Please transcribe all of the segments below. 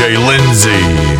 DJ Lindsay.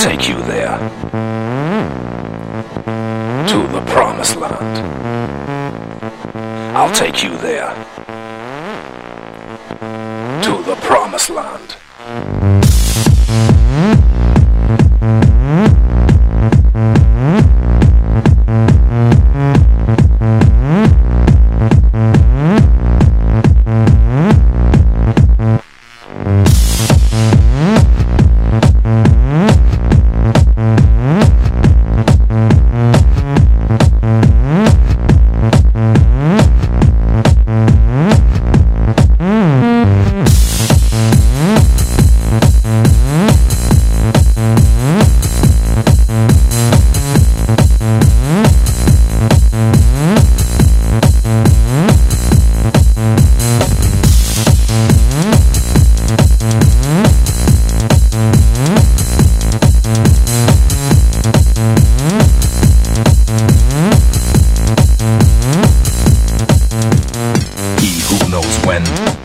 Take you there. To the promised land. I'll take you there. To the promised land.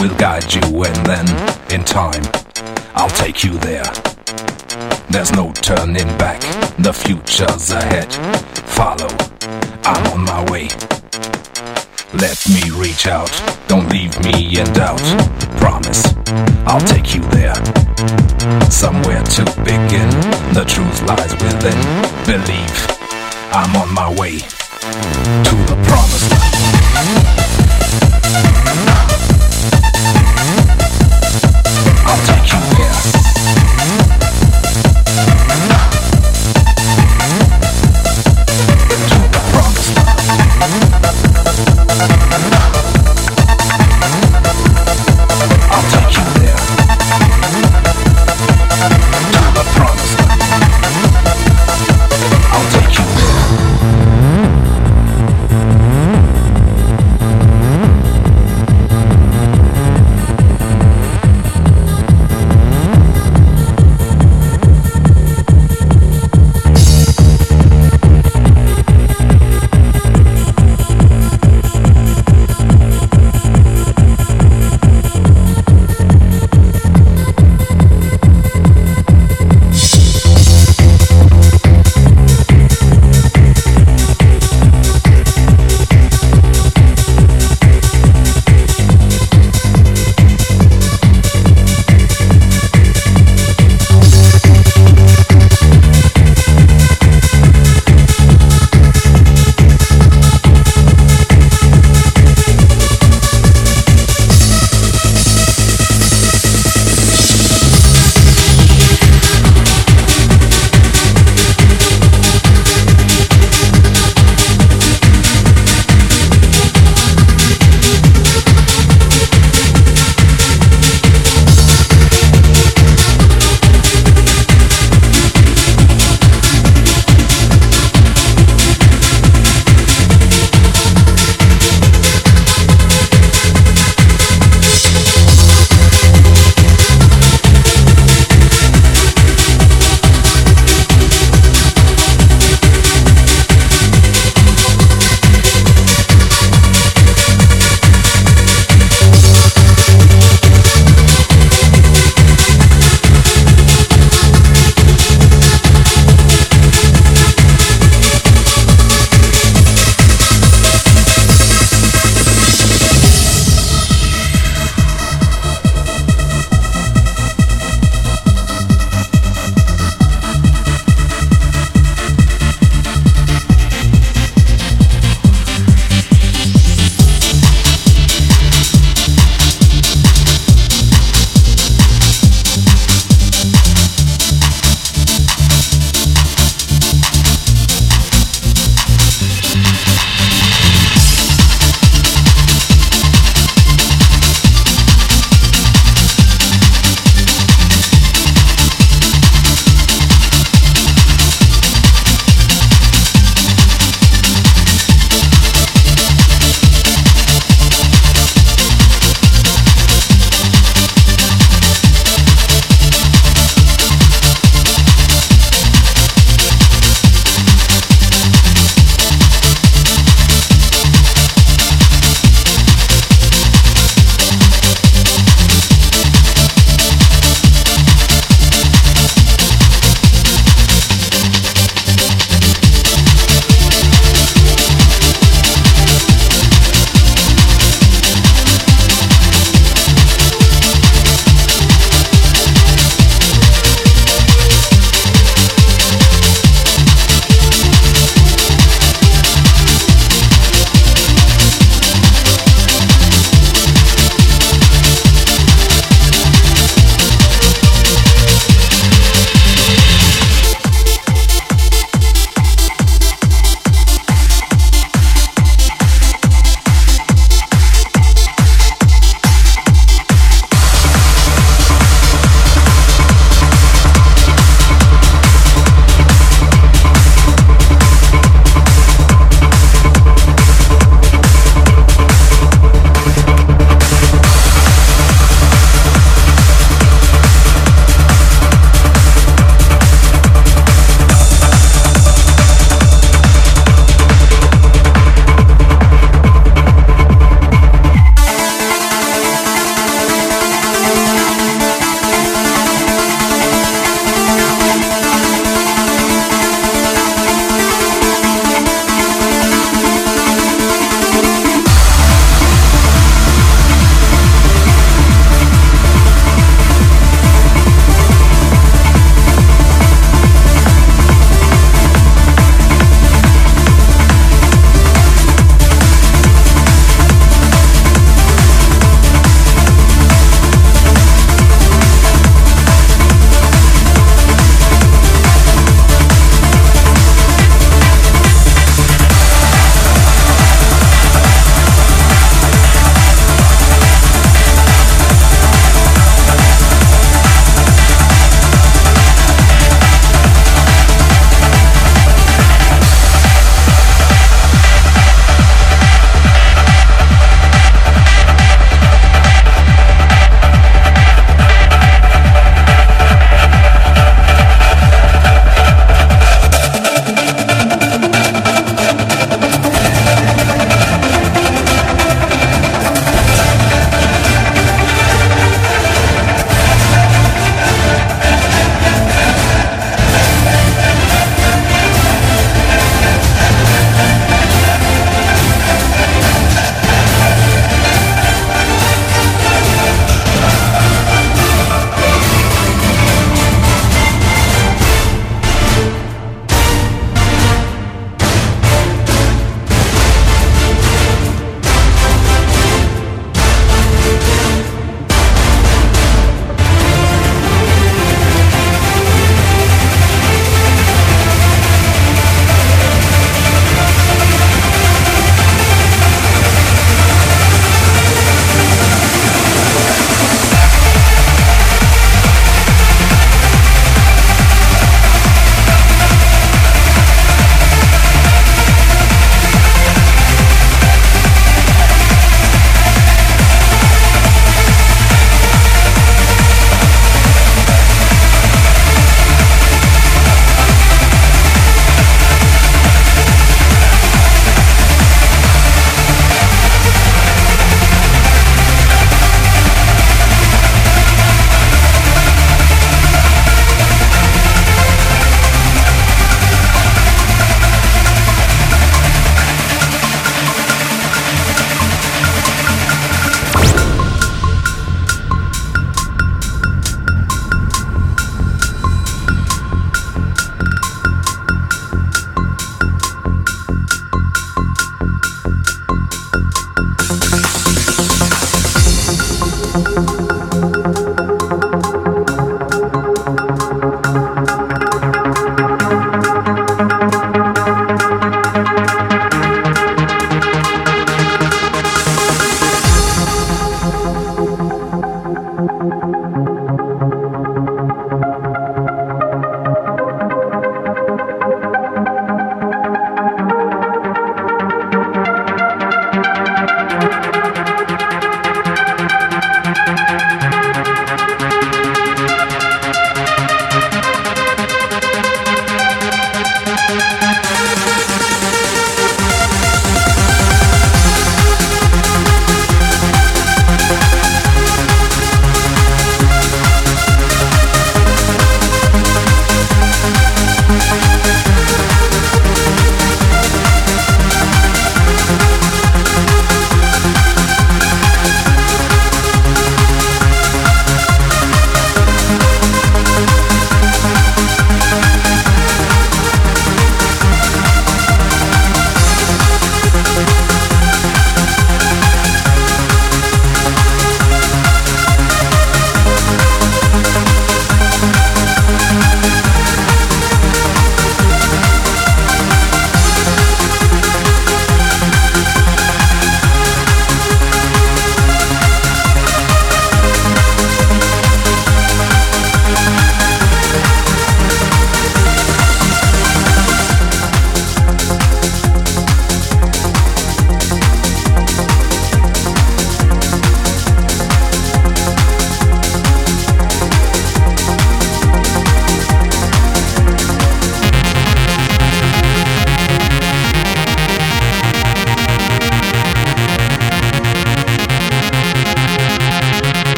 Will guide you, and then, in time, I'll take you there. There's no turning back, the future's ahead. Follow, I'm on my way. Let me reach out, don't leave me in doubt. Promise, I'll take you there. Somewhere to begin, the truth lies within. Believe, I'm on my way to the promised land.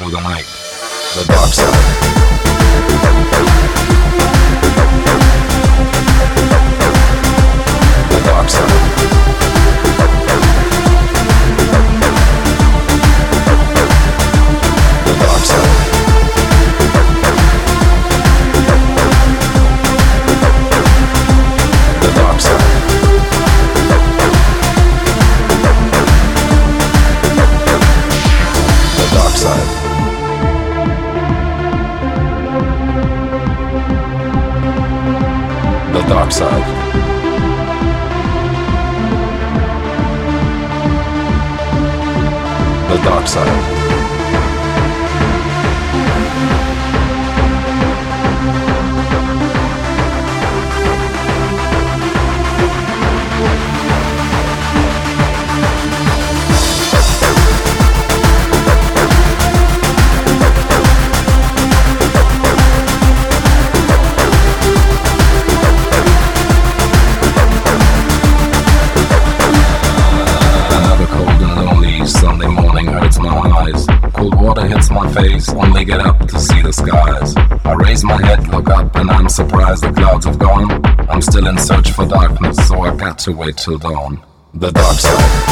through the night. to wait till dawn. The dark side.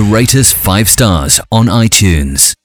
To rate us five stars on iTunes.